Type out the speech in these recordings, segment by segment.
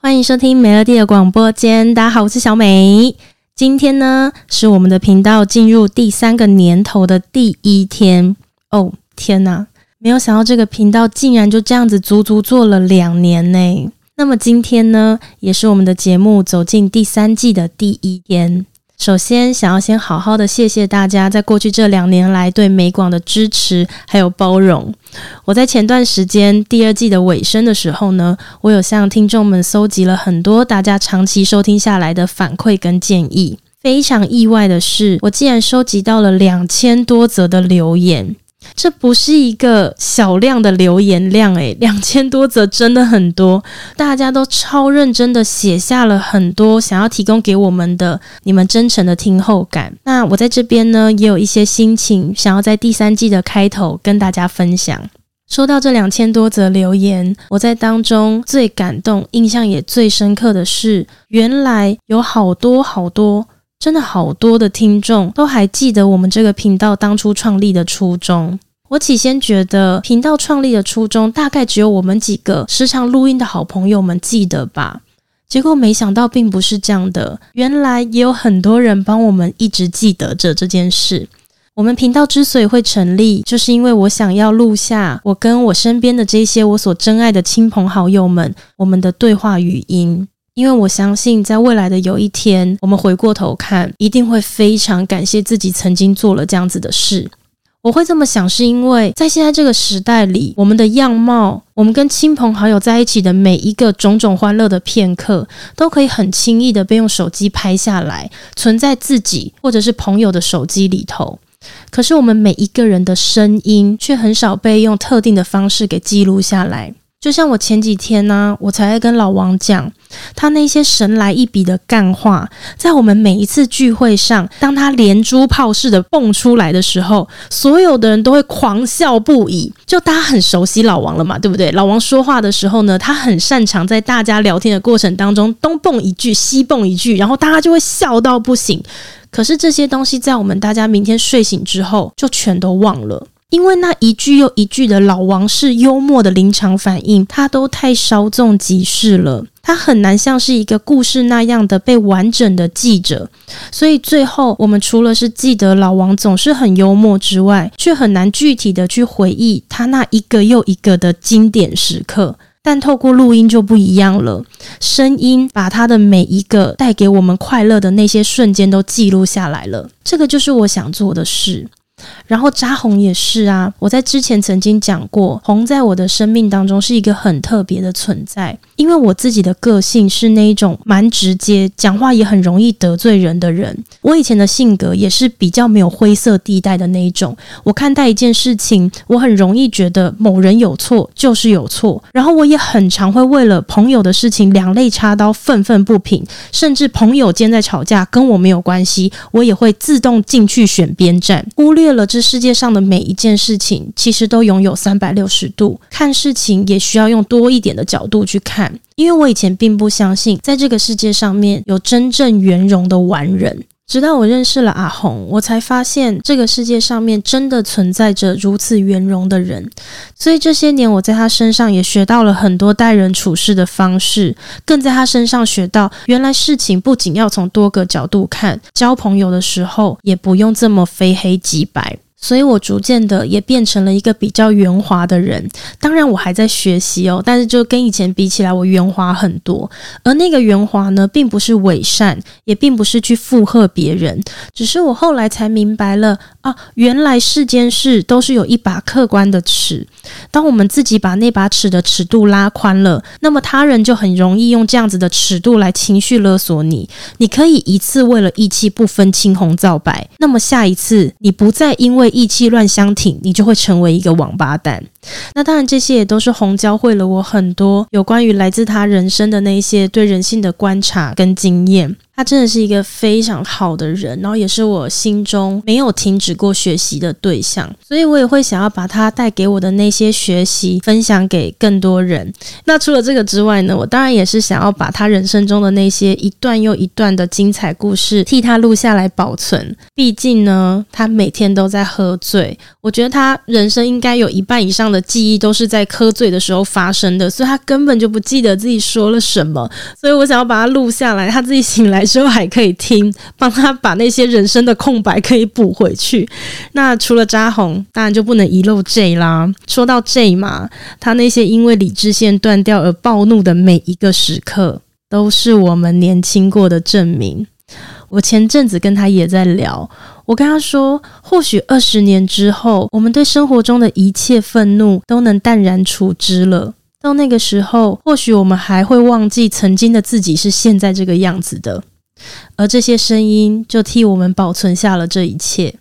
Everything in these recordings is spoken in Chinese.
欢迎收听美乐蒂的广播间，大家好，我是小美。今天呢，是我们的频道进入第三个年头的第一天。哦，天哪！没有想到这个频道竟然就这样子足足做了两年呢。那么今天呢，也是我们的节目走进第三季的第一天。首先，想要先好好的谢谢大家在过去这两年来对美广的支持还有包容。我在前段时间第二季的尾声的时候呢，我有向听众们搜集了很多大家长期收听下来的反馈跟建议。非常意外的是，我竟然收集到了两千多则的留言。这不是一个小量的留言量诶，两千多则真的很多，大家都超认真的写下了很多想要提供给我们的你们真诚的听后感。那我在这边呢，也有一些心情想要在第三季的开头跟大家分享。说到这两千多则留言，我在当中最感动、印象也最深刻的是，原来有好多好多。真的好多的听众都还记得我们这个频道当初创立的初衷。我起先觉得频道创立的初衷大概只有我们几个时常录音的好朋友们记得吧。结果没想到并不是这样的，原来也有很多人帮我们一直记得着这件事。我们频道之所以会成立，就是因为我想要录下我跟我身边的这些我所珍爱的亲朋好友们我们的对话语音。因为我相信，在未来的有一天，我们回过头看，一定会非常感谢自己曾经做了这样子的事。我会这么想，是因为在现在这个时代里，我们的样貌，我们跟亲朋好友在一起的每一个种种欢乐的片刻，都可以很轻易的被用手机拍下来，存在自己或者是朋友的手机里头。可是，我们每一个人的声音，却很少被用特定的方式给记录下来。就像我前几天呢、我才在跟老王讲，他那些神来一笔的干话，在我们每一次聚会上，当他连珠炮似的蹦出来的时候，所有的人都会狂笑不已。就大家很熟悉老王了嘛，对不对？老王说话的时候呢，他很擅长在大家聊天的过程当中东蹦一句西蹦一句，然后大家就会笑到不行。可是这些东西在我们大家明天睡醒之后，就全都忘了。因为那一句又一句的老王式幽默的临场反应，他都太稍纵即逝了，他很难像是一个故事那样的被完整的记着。所以最后，我们除了是记得老王总是很幽默之外，却很难具体的去回忆他那一个又一个的经典时刻。但透过录音就不一样了，声音把他的每一个带给我们快乐的那些瞬间都记录下来了。这个就是我想做的事。然后扎红也是啊，我在之前曾经讲过，红在我的生命当中是一个很特别的存在，因为我自己的个性是那一种蛮直接，讲话也很容易得罪人的人。我以前的性格也是比较没有灰色地带的那一种，我看待一件事情，我很容易觉得某人有错就是有错，然后我也很常会为了朋友的事情两肋插刀，愤愤不平，甚至朋友间在吵架跟我没有关系，我也会自动进去选边站，忽略。为了，这世界上的每一件事情，其实都拥有三百六十度，看事情也需要用多一点的角度去看。因为我以前并不相信，在这个世界上面有真正圆融的完人。直到我认识了阿红，我才发现这个世界上面真的存在着如此圆融的人。所以这些年，我在他身上也学到了很多待人处事的方式，更在他身上学到，原来事情不仅要从多个角度看，交朋友的时候也不用这么非黑即白。所以我逐渐的也变成了一个比较圆滑的人，当然我还在学习哦，但是就跟以前比起来，我圆滑很多。而那个圆滑呢，并不是伪善，也并不是去附和别人，只是我后来才明白了啊，原来世间事都是有一把客观的尺，当我们自己把那把尺的尺度拉宽了，那么他人就很容易用这样子的尺度来情绪勒索你。你可以一次为了义气不分青红皂白，那么下一次你不再因为意气乱相挺，你就会成为一个王八蛋。那当然，这些也都是红教会了我很多有关于来自他人生的那些对人性的观察跟经验。他真的是一个非常好的人，然后也是我心中没有停止过学习的对象，所以我也会想要把他带给我的那些学习分享给更多人。那除了这个之外呢，我当然也是想要把他人生中的那些一段又一段的精彩故事替他录下来保存。毕竟呢，他每天都在喝醉，我觉得他人生应该有一半以上的记忆都是在喝醉的时候发生的，所以他根本就不记得自己说了什么。所以我想要把他录下来，他自己醒来。之后还可以听，帮他把那些人生的空白可以补回去。那除了扎红，当然就不能遗漏 J 啦。说到 J 嘛，他那些因为理智线断掉而暴怒的每一个时刻，都是我们年轻过的证明。我前阵子跟他也在聊，我跟他说，或许二十年之后，我们对生活中的一切愤怒都能淡然处之了。到那个时候，或许我们还会忘记曾经的自己是现在这个样子的。而这些声音就替我们保存下了这一切。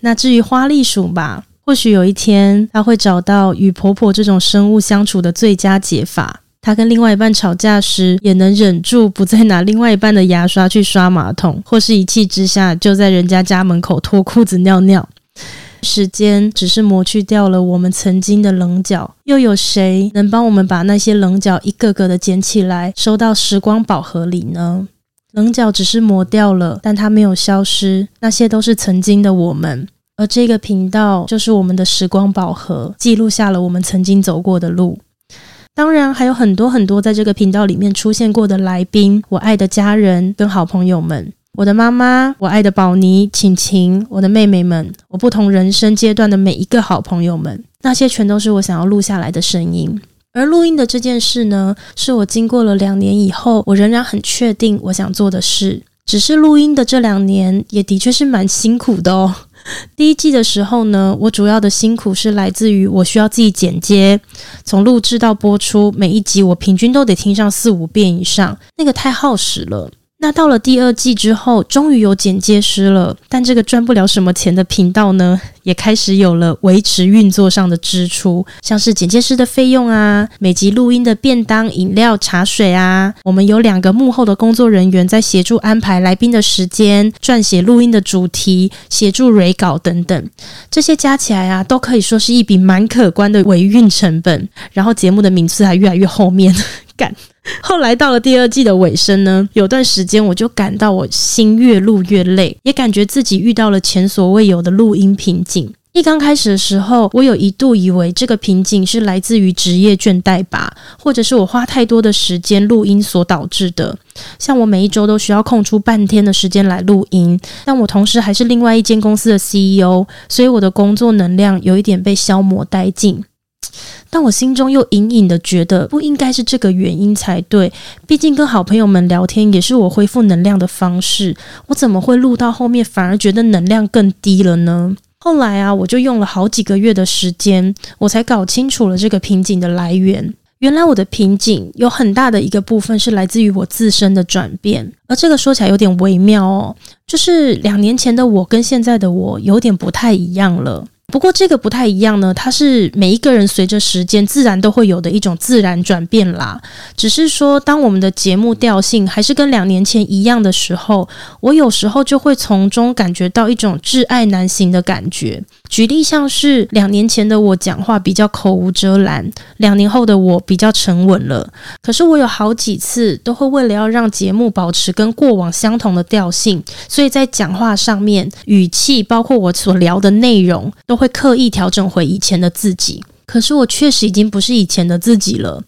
那至于花栗鼠吧，或许有一天它会找到与婆婆这种生物相处的最佳解法。它跟另外一半吵架时，也能忍住不再拿另外一半的牙刷去刷马桶，或是一气之下就在人家家门口脱裤子尿尿。时间只是磨去掉了我们曾经的棱角，又有谁能帮我们把那些棱角一个个的捡起来，收到时光宝盒里呢？棱角只是磨掉了，但它没有消失。那些都是曾经的我们，而这个频道就是我们的时光宝盒，记录下了我们曾经走过的路。当然，还有很多很多在这个频道里面出现过的来宾，我爱的家人跟好朋友们，我的妈妈，我爱的宝妮、晴晴，我的妹妹们，我不同人生阶段的每一个好朋友们，那些全都是我想要录下来的声音。而录音的这件事呢，是我经过了两年以后，我仍然很确定我想做的事。只是录音的这两年，也的确是蛮辛苦的哦。第一季的时候呢，我主要的辛苦是来自于我需要自己剪接，从录制到播出，每一集我平均都得听上四五遍以上，那个太耗时了。那到了第二季之后，终于有剪接师了，但这个赚不了什么钱的频道呢，也开始有了维持运作上的支出，像是剪接师的费用啊，每集录音的便当、饮料、茶水啊，我们有两个幕后的工作人员在协助安排来宾的时间、撰写录音的主题、协助蕊稿等等，这些加起来啊，都可以说是一笔蛮可观的维运成本。然后节目的名次还越来越后面，干。后来到了第二季的尾声呢，有段时间我就感到我心越录越累，也感觉自己遇到了前所未有的录音瓶颈。一刚开始的时候，我有一度以为这个瓶颈是来自于职业倦怠吧，或者是我花太多的时间录音所导致的。像我每一周都需要空出半天的时间来录音，但我同时还是另外一间公司的 CEO，所以我的工作能量有一点被消磨殆尽。但我心中又隐隐的觉得不应该是这个原因才对，毕竟跟好朋友们聊天也是我恢复能量的方式，我怎么会录到后面反而觉得能量更低了呢？后来啊，我就用了好几个月的时间，我才搞清楚了这个瓶颈的来源。原来我的瓶颈有很大的一个部分是来自于我自身的转变，而这个说起来有点微妙哦，就是两年前的我跟现在的我有点不太一样了。不过这个不太一样呢，它是每一个人随着时间自然都会有的一种自然转变啦。只是说，当我们的节目调性还是跟两年前一样的时候，我有时候就会从中感觉到一种挚爱难行的感觉。举例像是两年前的我讲话比较口无遮拦，两年后的我比较沉稳了。可是我有好几次都会为了要让节目保持跟过往相同的调性，所以在讲话上面语气，包括我所聊的内容，都会刻意调整回以前的自己。可是我确实已经不是以前的自己了。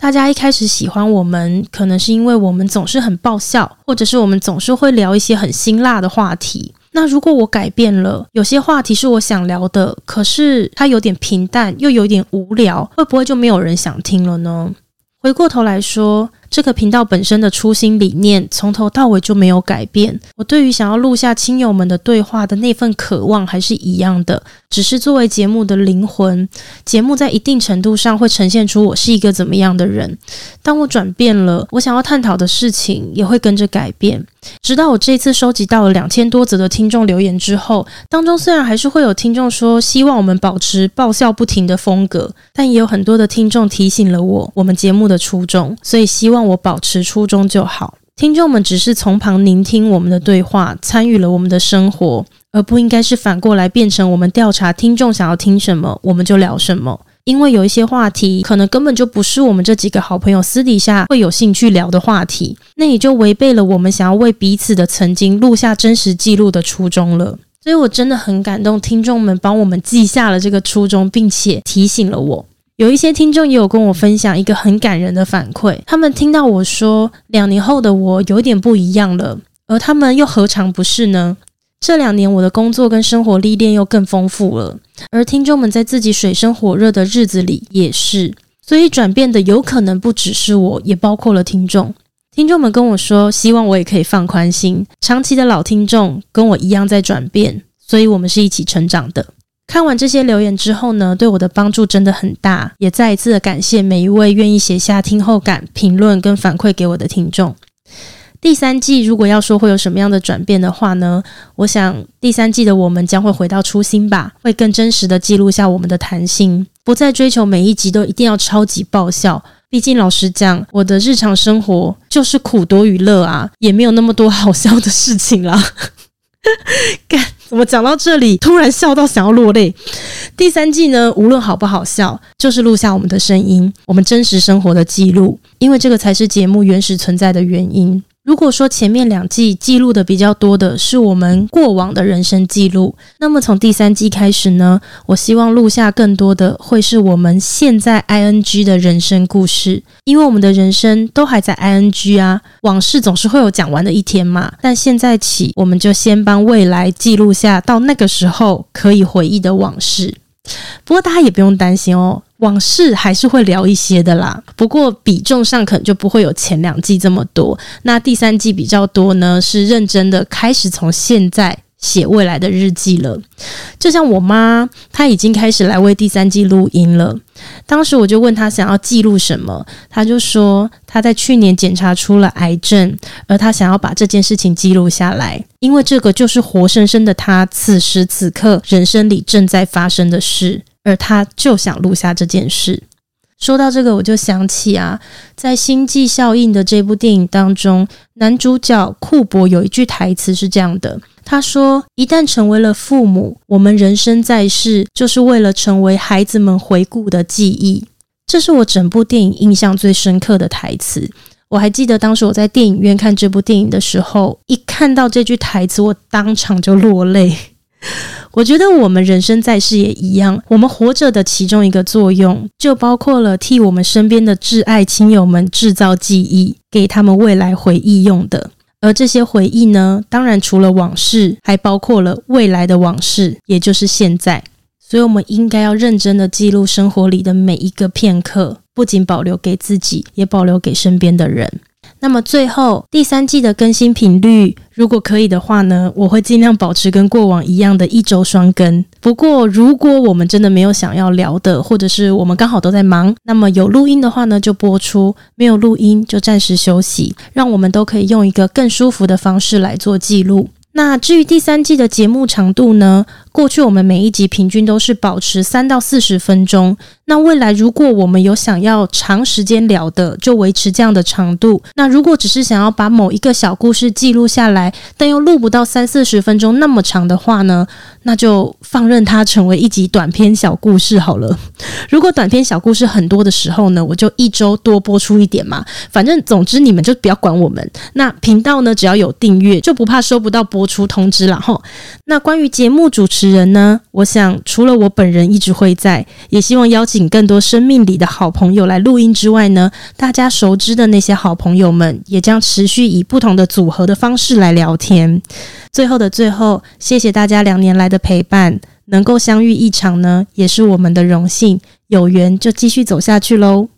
大家一开始喜欢我们，可能是因为我们总是很爆笑，或者是我们总是会聊一些很辛辣的话题。那如果我改变了，有些话题是我想聊的，可是它有点平淡，又有点无聊，会不会就没有人想听了呢？回过头来说，这个频道本身的初心理念从头到尾就没有改变。我对于想要录下亲友们的对话的那份渴望还是一样的，只是作为节目的灵魂，节目在一定程度上会呈现出我是一个怎么样的人。当我转变了，我想要探讨的事情也会跟着改变。直到我这次收集到了两千多则的听众留言之后，当中虽然还是会有听众说希望我们保持爆笑不停的风格，但也有很多的听众提醒了我我们节目的初衷，所以希望让我保持初衷就好。听众们只是从旁聆听我们的对话，参与了我们的生活，而不应该是反过来变成我们调查听众想要听什么，我们就聊什么。因为有一些话题可能根本就不是我们这几个好朋友私底下会有兴趣聊的话题，那也就违背了我们想要为彼此的曾经录下真实记录的初衷了。所以我真的很感动，听众们帮我们记下了这个初衷，并且提醒了我。有一些听众也有跟我分享一个很感人的反馈，他们听到我说两年后的我有点不一样了，而他们又何尝不是呢？这两年我的工作跟生活历练又更丰富了，而听众们在自己水深火热的日子里也是，所以转变的有可能不只是我，也包括了听众。听众们跟我说，希望我也可以放宽心。长期的老听众跟我一样在转变，所以我们是一起成长的。看完这些留言之后呢，对我的帮助真的很大，也再一次的感谢每一位愿意写下听后感、评论跟反馈给我的听众。第三季如果要说会有什么样的转变的话呢，我想第三季的我们将会回到初心吧，会更真实的记录下我们的谈心，不再追求每一集都一定要超级爆笑。毕竟老实讲，我的日常生活就是苦多于乐啊，也没有那么多好笑的事情啦。干。怎么讲到这里，突然笑到想要落泪？第三季呢，无论好不好笑，就是录下我们的声音，我们真实生活的记录，因为这个才是节目原始存在的原因。如果说前面两季记录的比较多的是我们过往的人生记录，那么从第三季开始呢，我希望录下更多的会是我们现在 ing 的人生故事，因为我们的人生都还在 ing 啊，往事总是会有讲完的一天嘛。但现在起，我们就先帮未来记录下到那个时候可以回忆的往事。不过大家也不用担心哦。往事还是会聊一些的啦，不过比重上可能就不会有前两季这么多。那第三季比较多呢，是认真的开始从现在写未来的日记了。就像我妈，她已经开始来为第三季录音了。当时我就问她想要记录什么，她就说她在去年检查出了癌症，而她想要把这件事情记录下来，因为这个就是活生生的她此时此刻人生里正在发生的事。而他就想录下这件事。说到这个，我就想起啊，在《星际效应》的这部电影当中，男主角库珀有一句台词是这样的：他说，一旦成为了父母，我们人生在世就是为了成为孩子们回顾的记忆。这是我整部电影印象最深刻的台词。我还记得当时我在电影院看这部电影的时候，一看到这句台词，我当场就落泪。我觉得我们人生在世也一样，我们活着的其中一个作用，就包括了替我们身边的挚爱亲友们制造记忆，给他们未来回忆用的。而这些回忆呢，当然除了往事，还包括了未来的往事，也就是现在。所以，我们应该要认真的记录生活里的每一个片刻，不仅保留给自己，也保留给身边的人。那么最后第三季的更新频率，如果可以的话呢，我会尽量保持跟过往一样的一周双更。不过如果我们真的没有想要聊的，或者是我们刚好都在忙，那么有录音的话呢，就播出；没有录音就暂时休息，让我们都可以用一个更舒服的方式来做记录。那至于第三季的节目长度呢？过去我们每一集平均都是保持三到四十分钟。那未来如果我们有想要长时间聊的，就维持这样的长度。那如果只是想要把某一个小故事记录下来，但又录不到三四十分钟那么长的话呢，那就放任它成为一集短篇小故事好了。如果短篇小故事很多的时候呢，我就一周多播出一点嘛。反正总之你们就不要管我们。那频道呢，只要有订阅，就不怕收不到播出通知了齁。那关于节目主持人呢，我想除了我本人一直会在，也希望邀。请更多生命里的好朋友来录音之外呢，大家熟知的那些好朋友们也将持续以不同的组合的方式来聊天。最后的最后，谢谢大家两年来的陪伴，能够相遇一场呢，也是我们的荣幸。有缘就继续走下去喽。